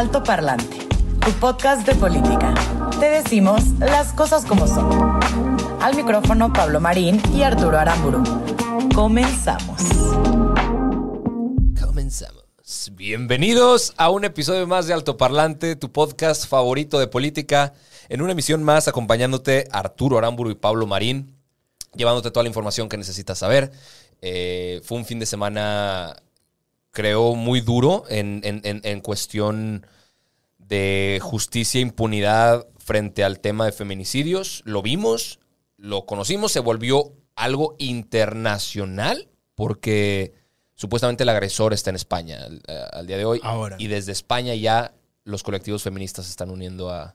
Alto Parlante, tu podcast de política. Te decimos las cosas como son. Al micrófono Pablo Marín y Arturo Aramburu. Comenzamos. Comenzamos. Bienvenidos a un episodio más de Alto Parlante, tu podcast favorito de política. En una emisión más, acompañándote Arturo Aramburu y Pablo Marín, llevándote toda la información que necesitas saber. Eh, fue un fin de semana, creo, muy duro en, en- en- en cuestión de justicia e impunidad frente al tema de feminicidios. Lo vimos, lo conocimos, se volvió algo internacional porque supuestamente el agresor está en España al, al día de hoy. Ahora. Y desde España ya los colectivos feministas se están uniendo a,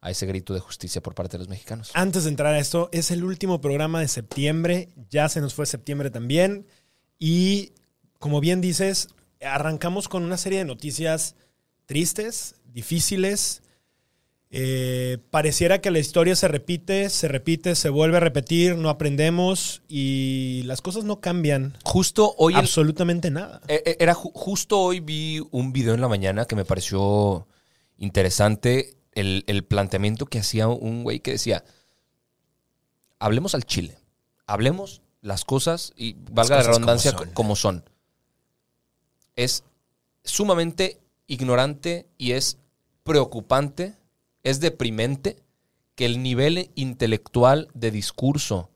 a ese grito de justicia por parte de los mexicanos. Antes de entrar a esto, es el último programa de septiembre. Ya se nos fue septiembre también. Y como bien dices, arrancamos con una serie de noticias tristes, difíciles. Eh, pareciera que la historia se repite, se repite, se vuelve a repetir, no aprendemos y las cosas no cambian Justo hoy el- absolutamente nada. Eh, eh, Era ju- justo hoy vi un video en la mañana que me pareció interesante el, el planteamiento que hacía un güey que decía, hablemos al Chile, hablemos las cosas y valga la cosas redundancia como co- son. como son. Es sumamente ignorante y es preocupante, es deprimente que el nivel intelectual de discurso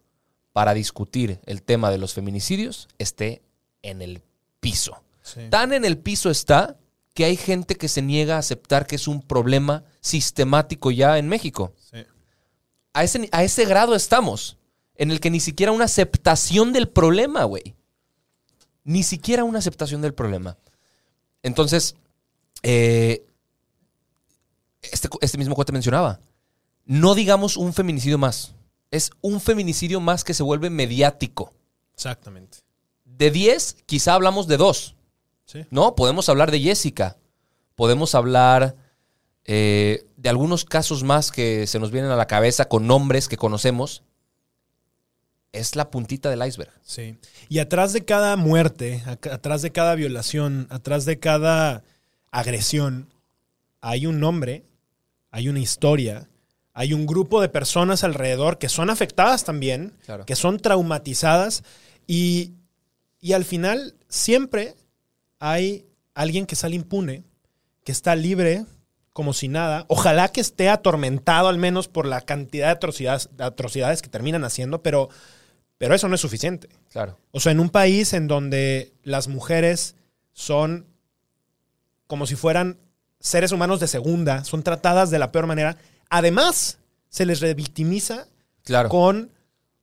para discutir el tema de los feminicidios esté en el piso. Tan en el piso está que hay gente que se niega a aceptar que es un problema sistemático ya en México. Sí. A ese, a ese grado estamos, en el que ni siquiera una aceptación del problema, güey. Ni siquiera una aceptación del problema. Entonces, eh, este, este mismo cuate mencionaba, no digamos un feminicidio más, es un feminicidio más que se vuelve mediático. Exactamente. De 10, quizá hablamos de dos. Sí. ¿No? Podemos hablar de Jessica. Podemos hablar eh, de algunos casos más que se nos vienen a la cabeza con nombres que conocemos. Es la puntita del iceberg. Sí. Y atrás de cada muerte, atrás de cada violación, atrás de cada agresión, hay un nombre, hay una historia, hay un grupo de personas alrededor que son afectadas también, Claro. que son traumatizadas y, y al final siempre hay alguien que sale impune, que está libre como si nada. Ojalá que esté atormentado al menos por la cantidad de atrocidades, de atrocidades que terminan haciendo, pero, pero eso no es suficiente. Claro. O sea, en un país en donde las mujeres son como si fueran seres humanos de segunda, son tratadas de la peor manera, además se les revictimiza Claro. con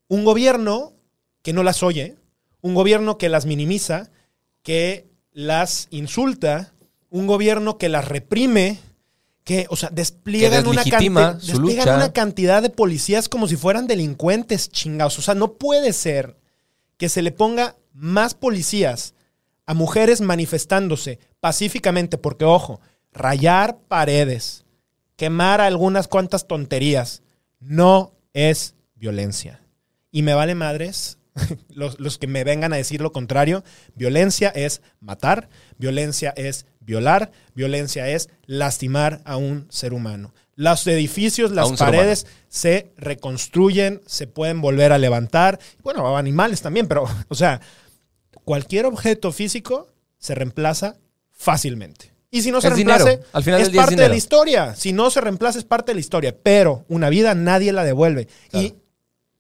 un gobierno que no las oye, un gobierno que las minimiza, que las insulta, un gobierno que las reprime, que, o sea, despliegan, una, deslegitima canti- su despliegan una cantidad de policías como si fueran delincuentes chingados. O sea, no puede ser que se le ponga más policías a mujeres manifestándose pacíficamente, porque ojo, rayar paredes, quemar algunas cuantas tonterías, no es violencia. Y me vale madres los, los que me vengan a decir lo contrario. Violencia es matar, violencia es violar, violencia es lastimar a un ser humano. Los edificios, las paredes se reconstruyen, se pueden volver a levantar. Bueno, animales también, pero, o sea, cualquier objeto físico se reemplaza fácilmente. Y si no se Es dinero. Al final es parte de la historia. Si no se reemplaza, es parte de la historia. Pero una vida nadie la devuelve. Y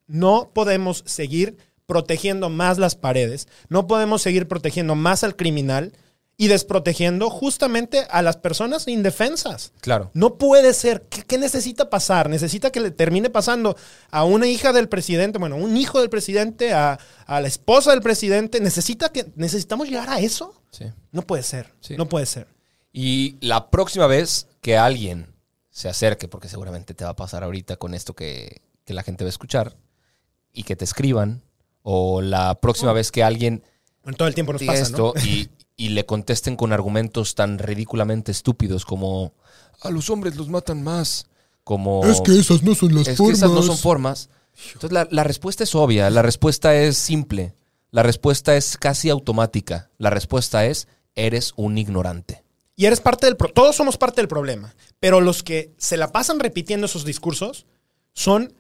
no podemos seguir protegiendo más las paredes. No podemos seguir protegiendo más al criminal y desprotegiendo justamente a las personas indefensas. Claro. No puede ser. ¿Qué, qué necesita pasar? Necesita que le termine pasando a una hija del presidente, bueno, a un hijo del presidente, a, a la esposa del presidente. ¿Necesita que, ¿Necesitamos llegar a eso? Sí. No puede ser. Sí. No puede ser. Y la próxima vez que alguien se acerque, porque seguramente te va a pasar ahorita con esto que, que la gente va a escuchar, y que te escriban, o la próxima vez que alguien En todo el tiempo nos pasa, esto ¿no? y, y le contesten con argumentos tan ridículamente estúpidos como a los hombres los matan más, como Es que esas no son las es que formas. esas no son formas. Entonces la, la respuesta es obvia, la respuesta es simple, la respuesta es casi automática, la respuesta es eres un ignorante. Y eres parte del... pro- Todos somos parte del problema. Pero los que se la pasan repitiendo esos discursos son...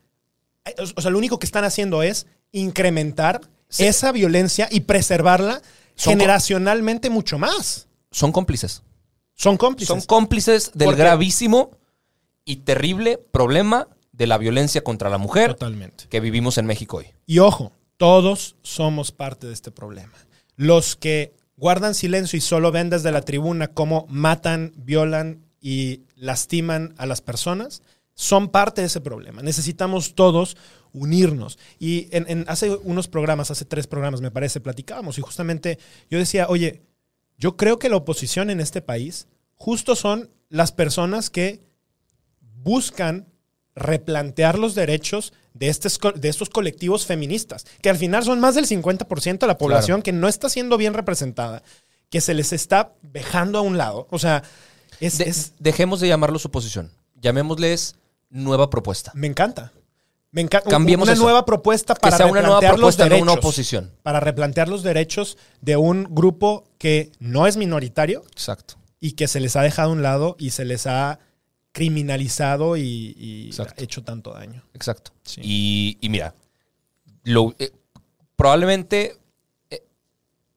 eh, O sea, lo único que están haciendo es incrementar Sí. esa violencia y preservarla generacionalmente mucho más. Son cómplices. Son cómplices. Son cómplices del gravísimo y terrible problema de la violencia contra la mujer Totalmente. que vivimos en México hoy. Y ojo, todos somos parte de este problema. Los que guardan silencio y solo ven desde la tribuna cómo matan, violan y lastiman a las personas, son parte de ese problema. Necesitamos todos unirnos. Y en, en- hace unos programas, hace tres programas me parece, platicábamos y justamente yo decía, oye, yo creo que la oposición en este país justo son las personas que buscan replantear los derechos de, estes de estos colectivos feministas, que al final son más del 50% de la población que no está siendo bien representada, que se les está dejando a un lado. O sea, es, De- es- dejemos de llamarlos oposición. Llamémosles nueva propuesta. me encanta. Me encanta. Cambiemos una eso. nueva propuesta Que para una nueva replantear los no derechos. una oposición. Para replantear los derechos de un grupo que no es minoritario Exacto. y que se les ha dejado a un lado y se les ha criminalizado y, hecho tanto daño. Exacto. Sí. Y, y mira, lo, eh, probablemente eh,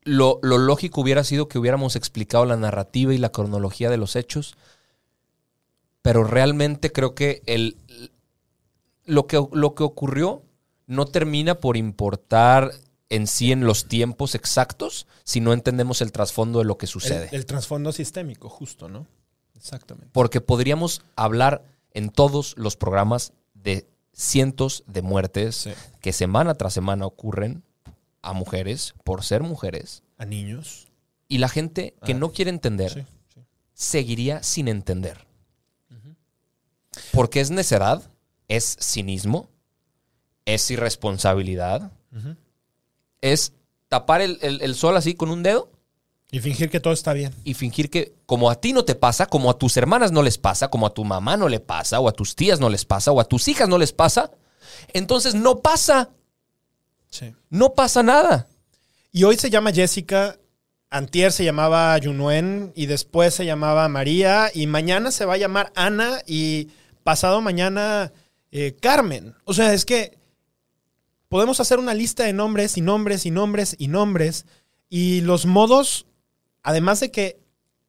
lo, lo lógico hubiera sido que hubiéramos explicado la narrativa y la cronología de los hechos, pero realmente creo que el, lo, que, lo que ocurrió no termina por importar en sí en los tiempos exactos si no entendemos el trasfondo de lo que sucede. El, el trasfondo sistémico, justo, ¿no? Exactamente. Porque podríamos hablar en todos los programas de cientos de muertes Sí. que semana tras semana ocurren a mujeres por ser mujeres. A niños. Y la gente que Ah. no quiere entender Sí, sí. seguiría sin entender. Porque es necedad, es cinismo, es irresponsabilidad, es tapar el, el- el sol así con un dedo Y fingir que todo está bien. y fingir que como a ti no te pasa, como a tus hermanas no les pasa, como a tu mamá no le pasa, o a tus tías no les pasa, o a tus hijas no les pasa, entonces no pasa, Sí. no pasa nada. Y hoy se llama Jessica, antier se llamaba Yunuen y después se llamaba María y mañana se va a llamar Ana y pasado mañana eh, Carmen. O sea, es que podemos hacer una lista de nombres y nombres y nombres y nombres y los modos, además de que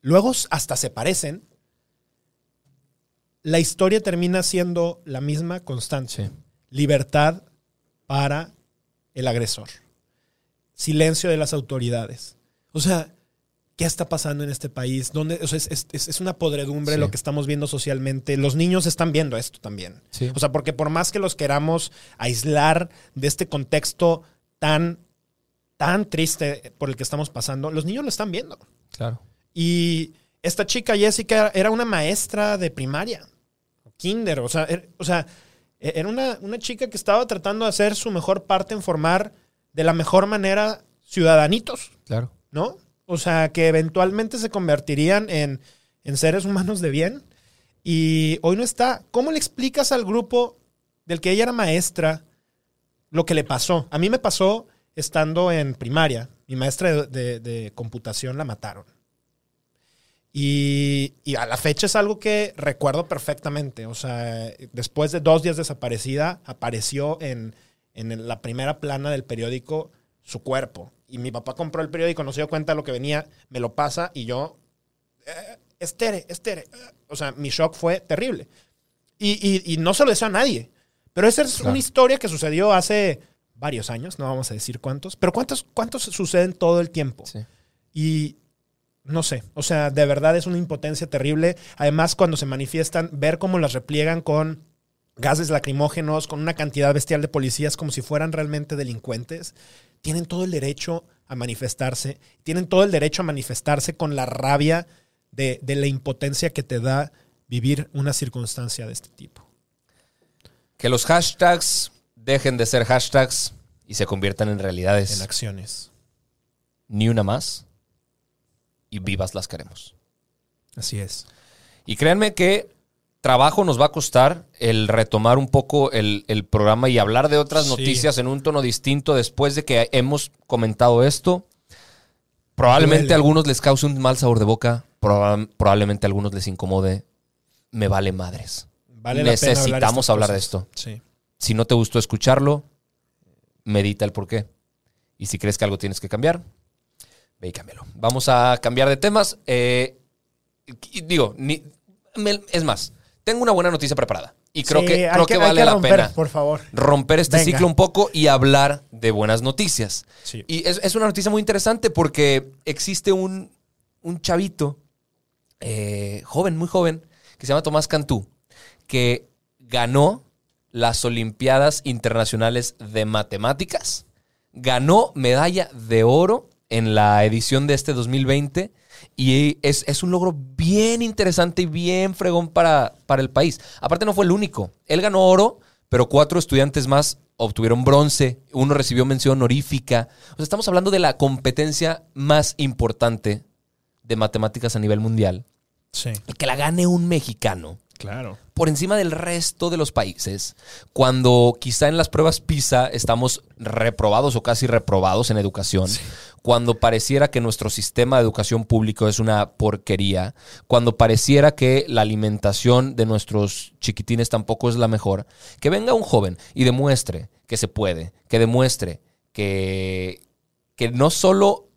luego hasta se parecen, la historia termina siendo la misma constante. Libertad para el agresor silencio de las autoridades. O sea, ¿qué está pasando en este país? ¿Dónde, o sea, es, es- es una podredumbre Sí. lo que estamos viendo socialmente. Los niños están viendo esto también. Sí. O sea, porque por más que los queramos aislar de este contexto tan, tan triste por el que estamos pasando, los niños lo están viendo. Claro. Y esta chica, Jessica, era una maestra de primaria, kinder, o sea, er- o sea e- era una, una chica que estaba tratando de hacer su mejor parte en formar de la mejor manera ciudadanitos, Claro. ¿no? O sea, que eventualmente se convertirían en, en seres humanos de bien. Y hoy no está. ¿Cómo le explicas al grupo del que ella era maestra lo que le pasó? A mí me pasó estando en primaria. Mi maestra de, computación la mataron. Y, y a la fecha es algo que recuerdo perfectamente. O sea, después de dos días desaparecida, apareció en, en la primera plana del periódico su cuerpo. Y mi papá compró el periódico, no se dio cuenta de lo que venía, me lo pasa y yo, eh, estere, estere. eh. O sea, mi shock fue terrible. Y, y- y no se lo deseo a nadie. Pero esa es Claro. una historia que sucedió hace varios años, no vamos a decir cuántos, pero cuántos, cuántos suceden todo el tiempo. Sí. Y, no sé, o sea, de verdad es una impotencia terrible. Además, cuando se manifiestan, ver cómo las repliegan con gases lacrimógenos, con una cantidad bestial de policías como si fueran realmente delincuentes, tienen todo el derecho a manifestarse, tienen todo el derecho a manifestarse con la rabia de, de la impotencia que te da vivir una circunstancia de este tipo. Que los hashtags dejen de ser hashtags y se conviertan en realidades. En acciones. Ni una más. Y vivas las queremos. Así es. Y créanme que trabajo nos va a costar el retomar un poco el, el programa y hablar de otras Sí. noticias en un tono distinto después de que hemos comentado esto. Probablemente Duele. a algunos les cause un mal sabor de boca, proba- probablemente a algunos les incomode. Me vale madres. Vale hablar Necesitamos hablar de esto. Sí. Si no te gustó escucharlo, medita el por qué. Y si crees que algo tienes que cambiar, ve y cámbialo. Vamos a cambiar de temas. Eh, digo, ni- me- es más, tengo una buena noticia preparada. Y creo Sí, que, creo que, hay vale la romper, pena Por favor. romper este Venga. ciclo un poco y hablar de buenas noticias. Sí. Y es, es una noticia muy interesante porque existe un, un chavito, eh, joven, muy joven, que se llama Tomás Cantú, que ganó las Olimpiadas Internacionales de Matemáticas, ganó medalla de oro en la edición de este 2020 y es, es un logro bien interesante y bien fregón para, para el país. Aparte no fue el único, él ganó oro, pero cuatro estudiantes más obtuvieron bronce, uno recibió mención honorífica. O sea, estamos hablando de la competencia más importante de matemáticas a nivel mundial. Sí. Y que la gane un mexicano Claro. por encima del resto de los países, cuando quizá en las pruebas PISA estamos reprobados o casi reprobados en educación, cuando pareciera que nuestro sistema de educación público es una porquería, cuando pareciera que la alimentación de nuestros chiquitines tampoco es la mejor, que venga un joven y demuestre que se puede, que demuestre que, que no solo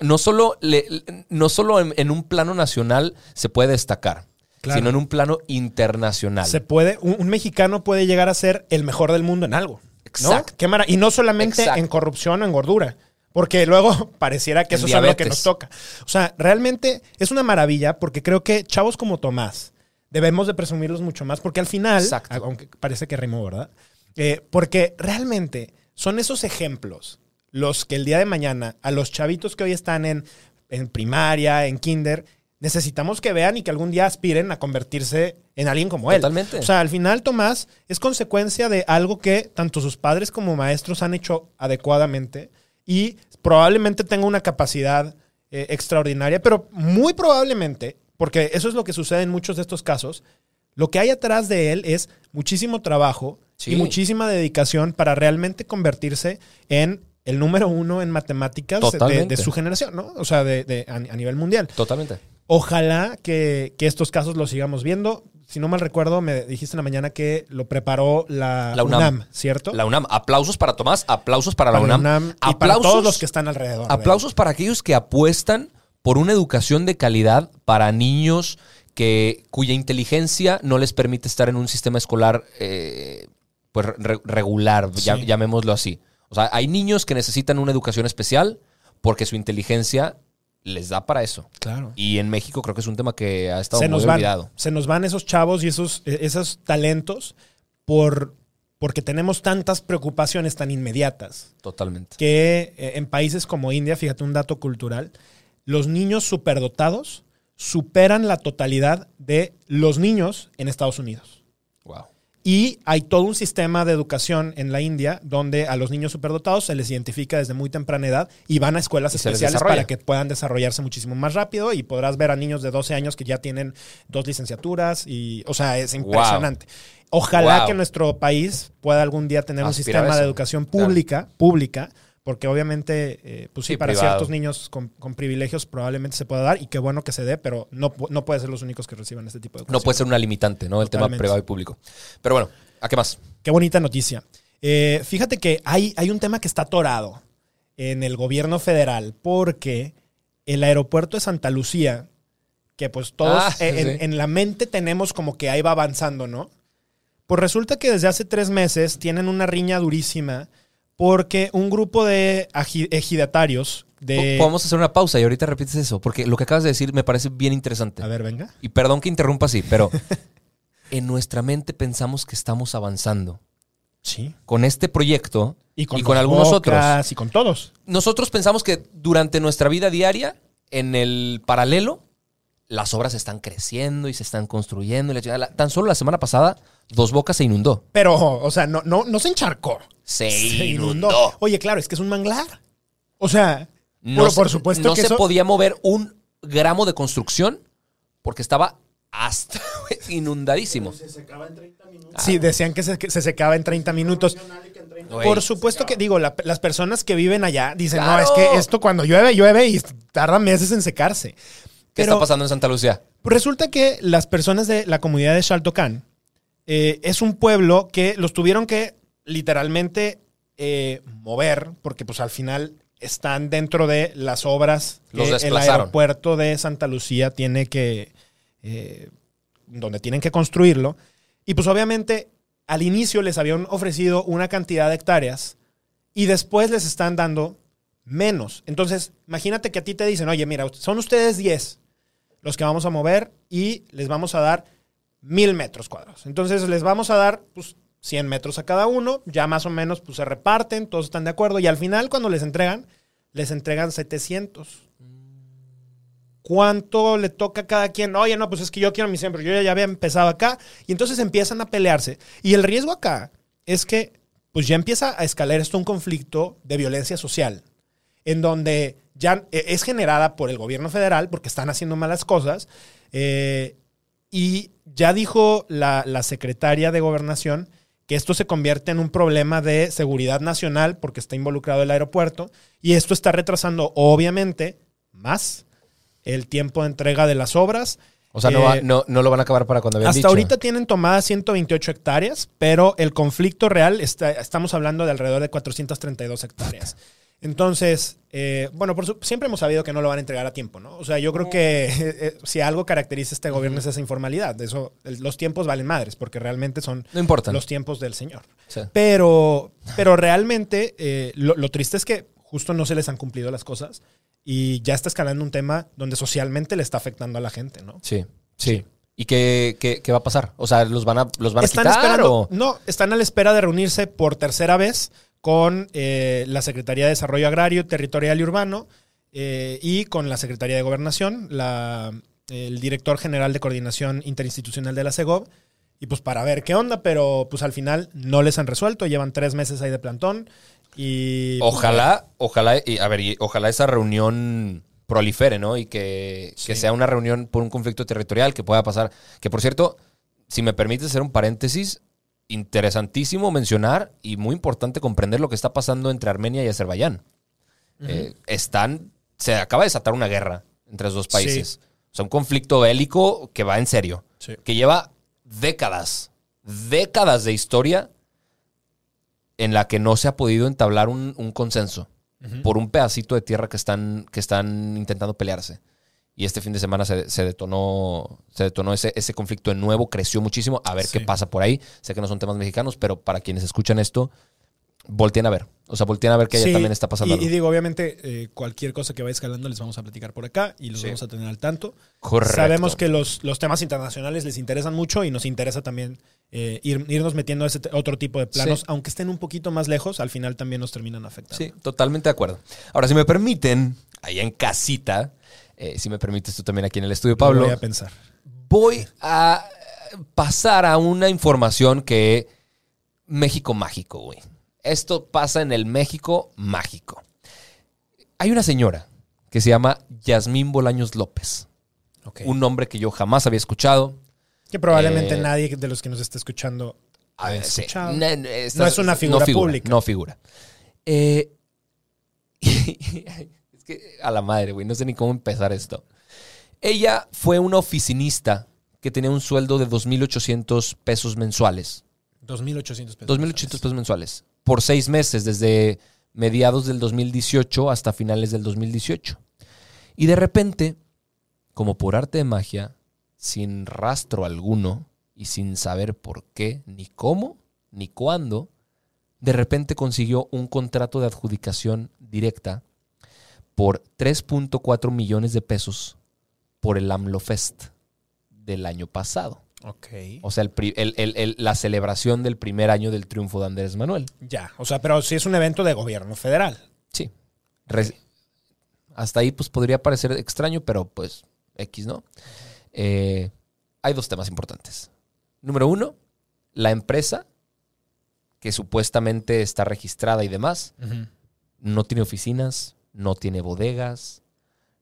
no solo, le- no solo en, en un plano nacional se puede destacar, Claro. sino en un plano internacional. Se puede, un, un mexicano puede llegar a ser el mejor del mundo en algo. ¿no? Exacto. Qué mara- y no solamente Exacto. en corrupción o en gordura. Porque luego pareciera que eso es lo que nos toca. O sea, realmente es una maravilla porque creo que chavos como Tomás debemos de presumirlos mucho más porque al final, Exacto. aunque parece que rimó, ¿verdad? Eh, porque realmente son esos ejemplos los que el día de mañana a los chavitos que hoy están en, en primaria, en kinder, necesitamos que vean y que algún día aspiren a convertirse en alguien como él. Totalmente. O sea, al final Tomás es consecuencia de algo que tanto sus padres como maestros han hecho adecuadamente y probablemente tenga una capacidad eh, extraordinaria, pero muy probablemente, porque eso es lo que sucede en muchos de estos casos, lo que hay atrás de él es muchísimo trabajo Sí. y muchísima dedicación para realmente convertirse en el número uno en matemáticas de su generación, ¿no? O sea, de, de- a, a nivel mundial. Totalmente. Ojalá que, que estos casos los sigamos viendo. Si no mal recuerdo, me dijiste en la mañana que lo preparó la, La UNAM, UNAM. ¿cierto? La UNAM. Aplausos para Tomás, aplausos para, Para la UNAM. y para todos los que están alrededor. Aplausos para aquellos que apuestan por una educación de calidad para niños que, cuya inteligencia no les permite estar en un sistema escolar eh, pues, re- regular, ya- llamémoslo así. O sea, hay niños que necesitan una educación especial porque su inteligencia les da para eso. Claro. Y en México creo que es un tema que ha estado se muy nos van, olvidado. se nos van esos chavos y esos, eh, esos talentos por, porque tenemos tantas preocupaciones tan inmediatas Totalmente. que eh, en países como India, fíjate un dato cultural, los niños superdotados superan la totalidad de los niños en Estados Unidos. Wow. Y hay todo un sistema de educación en la India donde a los niños superdotados se les identifica desde muy temprana edad y van a escuelas especiales para que puedan desarrollarse muchísimo más rápido y podrás ver a niños de 12 años que ya tienen dos licenciaturas y, o sea, es impresionante. Ojalá Wow. que nuestro país pueda algún día tener un sistema de educación Claro. pública, pública, porque obviamente, eh, pues sí, Sí, para privado. ciertos niños con, con privilegios probablemente se pueda dar y qué bueno que se dé, pero no, no puede ser los únicos que reciban este tipo de educación. No puede ser una limitante, ¿no? El tema privado y público. Pero bueno, ¿a qué más? Qué bonita noticia. Eh, fíjate que hay, hay un tema que está atorado en el gobierno federal porque el aeropuerto de Santa Lucía, que pues todos Ah, en, sí. en la mente tenemos como que ahí va avanzando, ¿no? Pues resulta que desde hace tres meses tienen una riña durísima porque un grupo de ejidatarios de... Podemos hacer una pausa y ahorita repites eso, porque lo que acabas de decir me parece bien interesante. A ver, venga. Y perdón que interrumpa así, pero en nuestra mente pensamos que estamos avanzando. Sí. Con este proyecto Y con, y con algunos Bocas otros. Y con todos. Nosotros pensamos que durante nuestra vida diaria, en el paralelo, las obras están creciendo y se están construyendo. y la Tan solo la semana pasada, Dos Bocas se inundó. Pero, o sea, no, no, no se encharcó. Se, Se inundó. Oye, claro, es que es un manglar. O sea, No, pero se- por supuesto no que se eso- podía mover un gramo de construcción porque estaba hasta inundadísimo. Sí, decían que se, que se secaba en 30 minutos. Por supuesto que, digo, la- las personas que viven allá dicen, no, es que esto cuando llueve, llueve y tarda meses en secarse. ¿Qué Pero está pasando en Santa Lucía? resulta que las personas de la comunidad de Xaltocán eh, es un pueblo que los tuvieron que literalmente eh, mover, porque pues al final están dentro de las obras Los que el aeropuerto de Santa Lucía tiene que, eh, donde tienen que construirlo. Y pues obviamente al inicio les habían ofrecido una cantidad de hectáreas y después les están dando menos. Entonces, imagínate que a ti te dicen, oye, mira, son ustedes 10 los que vamos a mover y les vamos a dar mil metros cuadrados. Entonces les vamos a dar pues, 100 metros a cada uno, ya más o menos pues, se reparten, todos están de acuerdo y al final cuando les entregan, les entregan 700. ¿Cuánto le toca a cada quien? Oye, no, pues es que yo quiero mi siempre, yo ya, ya había empezado acá y entonces empiezan a pelearse. Y el riesgo acá es que pues ya empieza a escalar esto un conflicto de violencia social en donde ya eh, es generada por el gobierno federal porque están haciendo malas cosas. eh, y ya dijo la, la secretaria de gobernación que esto se convierte en un problema de seguridad nacional porque está involucrado el aeropuerto y esto está retrasando obviamente más el tiempo de entrega de las obras. O sea, no, va- Eh, no, no lo van a acabar para cuando habían hasta dicho. ahorita tienen tomadas 128 hectáreas, pero el conflicto real, está, estamos hablando de alrededor de 432 hectáreas. Entonces, eh, bueno, por su- siempre hemos sabido que no lo van a entregar a tiempo, ¿no? O sea, yo creo que eh, eh, si algo caracteriza a este gobierno es esa informalidad. De eso, el- los tiempos valen madres, porque realmente son No importan. los tiempos del Señor. Sí. Pero, pero realmente eh, lo, lo triste es que justo no se les han cumplido las cosas y ya está escalando un tema donde socialmente le está afectando a la gente, ¿no? Sí, sí. ¿Y qué, qué- qué va a pasar? O sea, ¿los van a, los van a están quitar esperando, o...? no, están a la espera de reunirse por tercera vez con eh, la Secretaría de Desarrollo Agrario, Territorial y Urbano eh, y con la Secretaría de Gobernación, la, el director general de coordinación interinstitucional de la CEGOV, y pues para ver qué onda, pero pues al final no les han resuelto, llevan tres meses ahí de plantón y... pues, Ojalá, ojalá, y, a ver, y ojalá esa reunión prolifere, ¿no? Y que, que sea una reunión por un conflicto territorial que pueda pasar. Que por cierto, si me permites hacer un paréntesis, interesantísimo mencionar y muy importante comprender lo que está pasando entre Armenia y Azerbaiyán. Eh, están, se acaba de desatar una guerra entre los dos países. O sea, un conflicto bélico que va en serio. Sí. Que lleva décadas, décadas de historia en la que no se ha podido entablar un, un consenso por un pedacito de tierra que están, que están intentando pelearse. Y este fin de semana se, se detonó, se detonó ese, ese conflicto de nuevo, creció muchísimo. A ver Sí. qué pasa por ahí. Sé que no son temas mexicanos, pero para quienes escuchan esto, volteen a ver. O sea, volteen a ver que allá Sí, también está pasando y, algo. y digo, obviamente, eh, cualquier cosa que vaya escalando les vamos a platicar por acá y los Sí. vamos a tener al tanto. Correcto. Sabemos que los, los temas internacionales les interesan mucho y nos interesa también eh, ir- irnos metiendo a ese otro tipo de planos, Sí. aunque estén un poquito más lejos, al final también nos terminan afectando. Sí, totalmente de acuerdo. Ahora, si me permiten, allá en casita, eh, si me permites tú también aquí en el estudio, Lo Pablo, voy a pensar. voy a pasar a una información que México mágico, güey. Esto pasa en el México mágico. Hay una señora que se llama Yasmín Bolaños López, un nombre que yo jamás había escuchado. Que probablemente Eh, nadie de los que nos está escuchando A haya ver, sí. escuchado. No, no, esta- No es una figura pública. No figura. Eh, es que a la madre, güey, no sé ni cómo empezar esto. Ella fue una oficinista que tenía un sueldo de 2.800 pesos mensuales. 2.800 pesos. 2.800 pesos mensuales. Por seis meses, desde mediados del 2018 hasta finales del 2018. Y de repente, como por arte de magia, sin rastro alguno y sin saber por qué, ni cómo, ni cuándo, de repente consiguió un contrato de adjudicación directa por 3.4 millones de pesos por el AMLO Fest del año pasado. Ok. O sea, el pri- el- el- el- la celebración del primer año del triunfo de Andrés Manuel. Ya. O sea, pero sí es un evento de gobierno federal. Sí. Re- hasta ahí pues podría parecer extraño, pero pues X, ¿no? Eh, hay dos temas importantes. Número uno, la empresa que supuestamente está registrada y demás, no tiene oficinas, no tiene bodegas,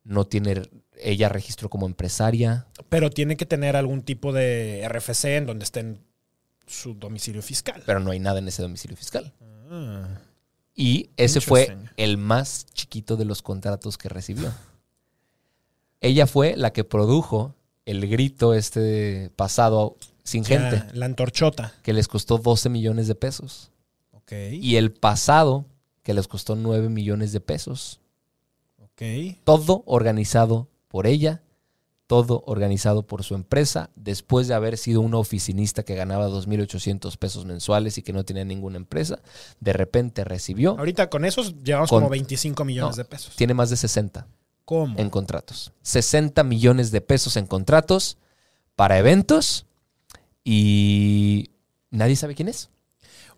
no tiene ella registro como empresaria. Pero tiene que tener algún tipo de RFC en donde esté en su domicilio fiscal. pero no hay nada en ese domicilio fiscal. Ah. Y ese fue el más chiquito de los contratos que recibió. Ella fue la que produjo el grito este pasado sin Ya, gente, La antorchota. que les costó 12 millones de pesos. Ok. Y el pasado, que les costó 9 millones de pesos. Todo organizado por ella, todo organizado por su empresa, después de haber sido una oficinista que ganaba 2.800 pesos mensuales y que no tenía ninguna empresa, de repente recibió, Ahorita con esos llevamos Con- como 25 millones No, de pesos. tiene más de 60 ¿Cómo? en contratos. 60 millones de pesos en contratos para eventos y nadie sabe quién es.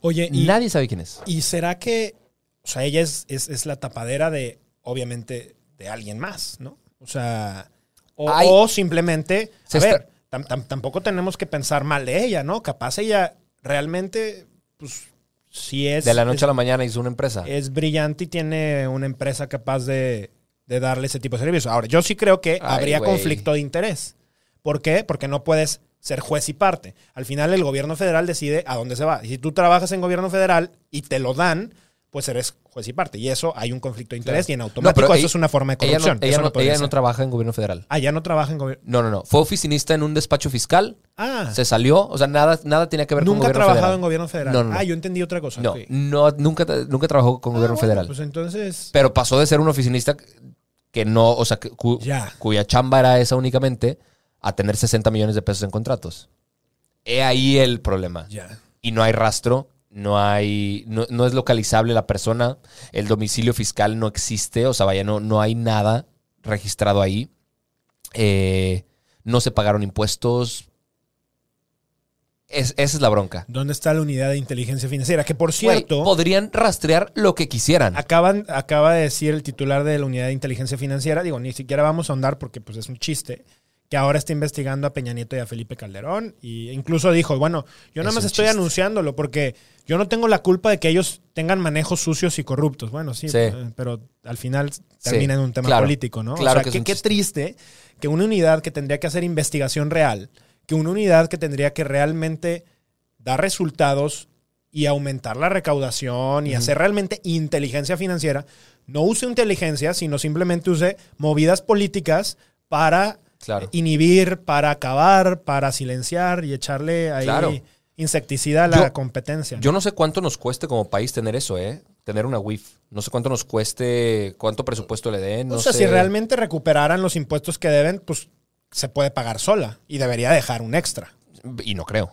Oye, y, Nadie sabe quién es. ¿y será que, o sea, ella es, es, es la tapadera de, obviamente, de alguien más, ¿no? O sea, o, Ay. o simplemente, a ver, tam- tam- tampoco tenemos que pensar mal de ella, ¿no? Capaz ella realmente, pues, sí es... De la noche es, a la mañana hizo una empresa. es brillante y tiene una empresa capaz de, de darle ese tipo de servicios. Ahora, yo sí creo que Ay, habría conflicto de interés. ¿Por qué? Porque no puedes ser juez y parte. Al final el gobierno federal decide a dónde se va. Y si tú trabajas en gobierno federal y te lo dan, pues eres juez y parte. Y eso hay un conflicto de interés Claro. y en automático eso ella- es una forma de ella no, corrupción. ella no- ella no trabaja en gobierno federal. Ah, ya no trabaja en gobierno. No, no, no. Fue oficinista en un despacho fiscal. Ah, Se salió. O sea, nada, nada tenía que ver con nunca ha gobierno trabajado federal. en gobierno federal. No, no, no. Ah, yo entendí otra cosa. No, no, nunca, nunca trabajó con Ah, gobierno bueno, federal. Pues entonces. Pero pasó de ser un oficinista que no, o sea, que- cu- Ya. cuya chamba era esa únicamente, a tener 60 millones de pesos en contratos. He ahí el problema. Ya. Y no hay rastro, no hay, no, no es localizable la persona, el domicilio fiscal no existe, o sea, vaya, no, no hay nada registrado ahí. Eh, no se pagaron impuestos. Es- esa es la bronca. ¿Dónde está la unidad de inteligencia financiera? Que por cierto. podrían rastrear lo que quisieran. Acaban, acaba de decir el titular de la unidad de inteligencia financiera, digo, ni siquiera vamos a ahondar porque pues es un chiste, que ahora está investigando a Peña Nieto y a Felipe Calderón. Y incluso dijo, bueno, yo nada Es más estoy chiste. anunciándolo porque yo no tengo la culpa de que ellos tengan manejos sucios y corruptos. Bueno, sí, Sí. eh, pero al final termina en un tema claro. político, ¿no? Claro o sea, que qué, triste que una unidad que tendría que hacer investigación real, que una unidad que tendría que realmente dar resultados y aumentar la recaudación y hacer realmente inteligencia financiera, no use inteligencia, sino simplemente use movidas políticas para Claro. inhibir, para acabar, para silenciar y echarle ahí Claro. insecticida a la Yo- competencia. Yo no sé cuánto nos cueste como país tener eso, ¿eh? Tener una WIF. No sé cuánto nos cueste, cuánto presupuesto le den. No o sea, sé. si realmente recuperaran los impuestos que deben, pues se puede pagar sola y debería dejar un extra. Y no creo.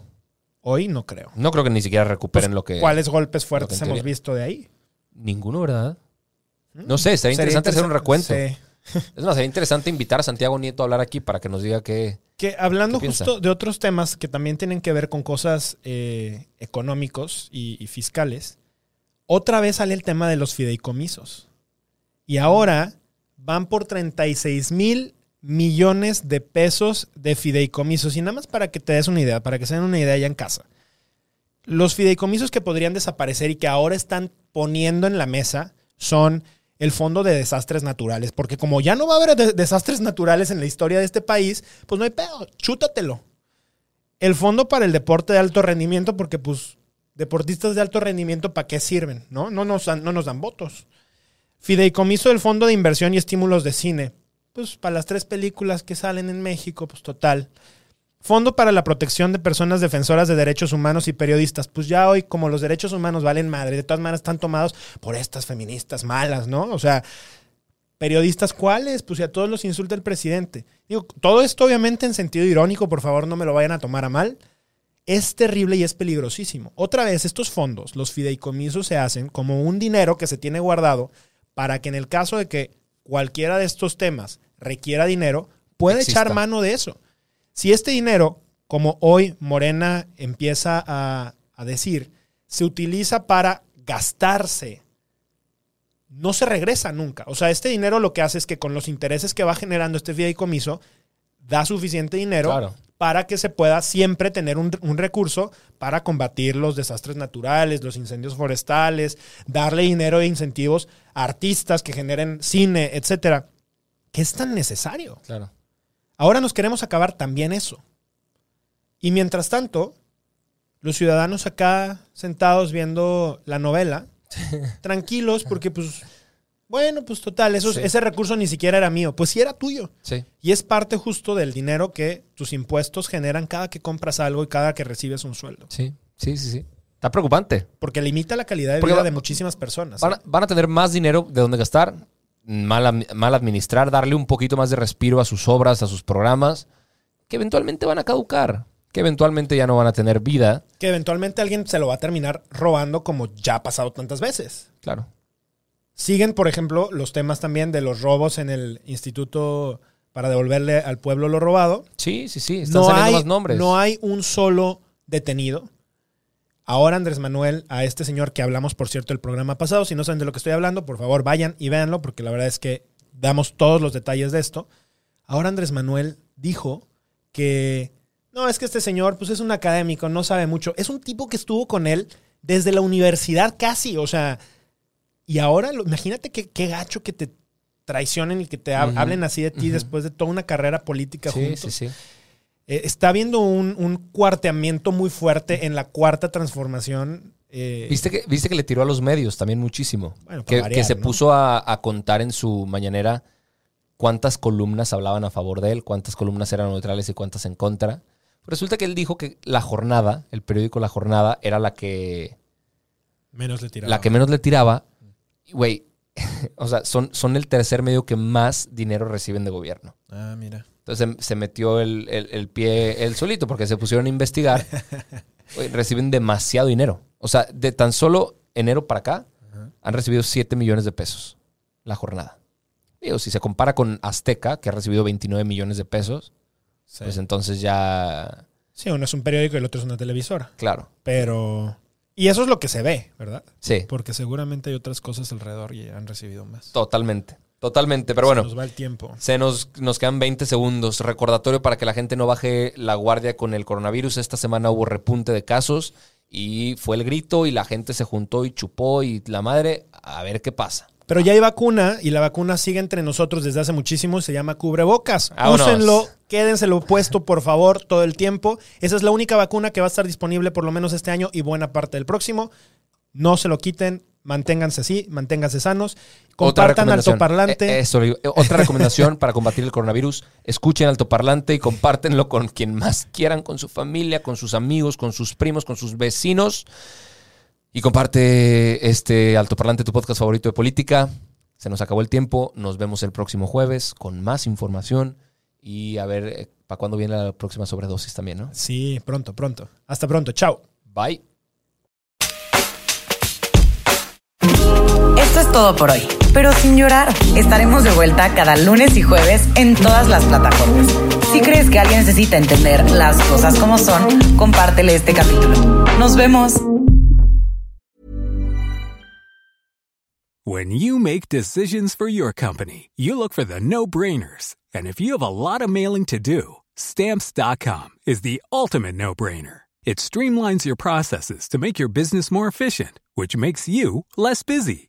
Hoy no creo. No creo que ni siquiera recuperen Pues, lo que. ¿Cuáles golpes fuertes hemos visto de ahí? Ninguno, ¿verdad? No sé, sería Sería interesante hacer un recuento. Sí. Es más, sería interesante invitar a Santiago Nieto a hablar aquí para que nos diga qué. Que hablando ¿Qué piensa? justo de otros temas que también tienen que ver con cosas eh, económicos y, y fiscales, otra vez sale el tema de los fideicomisos. Y ahora van por 36 mil millones de pesos de fideicomisos. Y nada más para que te des una idea, para que se den una idea ya en casa. Los fideicomisos que podrían desaparecer y que ahora están poniendo en la mesa son el Fondo de Desastres Naturales. Porque como ya no va a haber de- desastres naturales en la historia de este país, pues no hay pedo, chútatelo. El Fondo para el Deporte de Alto Rendimiento, porque pues deportistas de alto rendimiento, ¿para qué sirven? ¿No? No, nos no nos dan votos. Fideicomiso del Fondo de Inversión y Estímulos de Cine. Pues para las tres películas que salen en México, pues total. Fondo para la protección de personas defensoras de derechos humanos y periodistas. Pues ya hoy, como los derechos humanos valen madre, de todas maneras están tomados por estas feministas malas, ¿no? O sea, periodistas cuáles, pues si a todos los insulta el presidente. Digo, todo esto obviamente en sentido irónico, por favor no me lo vayan a tomar a mal. Es terrible y es peligrosísimo. Otra vez, estos fondos, los fideicomisos se hacen como un dinero que se tiene guardado para que en el caso de que cualquiera de estos temas requiera dinero, Exista. echar mano de eso. Si este dinero, como hoy Morena empieza a, a decir, se utiliza para gastarse, no se regresa nunca. O sea, este dinero lo que hace es que con los intereses que va generando este fideicomiso, da suficiente dinero Claro. para que se pueda siempre tener un, un recurso para combatir los desastres naturales, los incendios forestales, darle dinero e incentivos a artistas que generen cine, etcétera, que es tan necesario. Claro. Ahora nos queremos acabar también eso. Y mientras tanto, los ciudadanos acá sentados viendo la novela, tranquilos, porque pues, bueno, pues total, eso, Sí. ese recurso ni siquiera era mío, pues sí era tuyo. Sí. Y es parte justo del dinero que tus impuestos generan cada que compras algo y cada que recibes un sueldo. Sí, sí, sí, sí. Está preocupante. Porque limita la calidad de Porque vida va- de muchísimas personas. Van a, ¿eh? van a tener más dinero de dónde gastar, mal, mal administrar, darle un poquito más de respiro a sus obras, a sus programas, que eventualmente van a caducar, que eventualmente ya no van a tener vida. Que eventualmente alguien se lo va a terminar robando como ya ha pasado tantas veces. Claro. Siguen, por ejemplo, los temas también de los robos en el instituto para devolverle al pueblo lo robado. Sí, sí, sí. Están No saliendo hay, más nombres. no hay un solo detenido. Ahora Andrés Manuel, a este señor que hablamos, por cierto, el programa pasado, si no saben de lo que estoy hablando, por favor vayan y véanlo, porque la verdad es que damos todos los detalles de esto. Ahora Andrés Manuel dijo que no, es que este señor pues es un académico, no sabe mucho. Es un tipo que estuvo con él desde la universidad casi, o sea, y ahora lo- imagínate qué, qué gacho que te traicionen y que te hablen así de ti después de toda una carrera política Sí, juntos. sí, sí. Eh, está habiendo un, un cuarteamiento muy fuerte en la cuarta transformación. eh, ¿Viste que, viste que le tiró a los medios también muchísimo. Bueno, que, variar, que se ¿no? puso a, a contar en su mañanera cuántas columnas hablaban a favor de él, cuántas columnas eran neutrales y cuántas en contra. Resulta que él dijo que La Jornada, el periódico La Jornada, era la que, menos le tiraba. la que menos le tiraba. Güey, o sea, son, son el tercer medio que más dinero reciben de gobierno. Ah, mira. Entonces se, se metió el, el- el pie él solito porque se pusieron a investigar. Reciben demasiado dinero. O sea, de tan solo enero para acá han recibido 7 millones de pesos la jornada. Digo, si se compara con Azteca, que ha recibido 29 millones de pesos, Sí. pues entonces ya, Sí, uno es un periódico y el otro es una televisora. claro. Pero. Y eso es lo que se ve, ¿verdad? Sí, Porque seguramente hay otras cosas alrededor y han recibido más. totalmente. Totalmente. Pero Se bueno, nos va el tiempo. Se nos, nos quedan 20 segundos. Recordatorio para que la gente no baje la guardia con el coronavirus. Esta semana hubo repunte de casos y fue el grito y la gente se juntó y chupó y la madre, a ver qué pasa. Pero ya hay vacuna y la vacuna sigue entre nosotros desde hace muchísimo y se llama cubrebocas. Vámonos. Úsenlo, quédenselo puesto por favor todo el tiempo. Esa es la única vacuna que va a estar disponible por lo menos este año y buena parte del próximo. No se lo quiten, manténganse así, manténganse sanos. Compartan altoparlante. Eh, eso, eh, otra recomendación para combatir el coronavirus. Escuchen altoparlante y compártenlo con quien más quieran, con su familia, con sus amigos, con sus primos, con sus vecinos. Y comparte este altoparlante, tu podcast favorito de política. Se nos acabó el tiempo. Nos vemos el próximo jueves con más información. Y a ver para cuándo viene la próxima sobredosis también, ¿no? Sí, pronto, pronto. Hasta pronto. Chao. Bye. Esto es todo por hoy, pero sin llorar. Estaremos de vuelta cada lunes y jueves en todas las plataformas. Si crees que alguien necesita entender las cosas como son, compártele este capítulo. Nos vemos. When you make decisions for your company, you look for the no brainers. And if you have a lot of mailing to do, stamps.com is the ultimate no brainer. It streamlines your processes to make your business more efficient, which makes you less busy.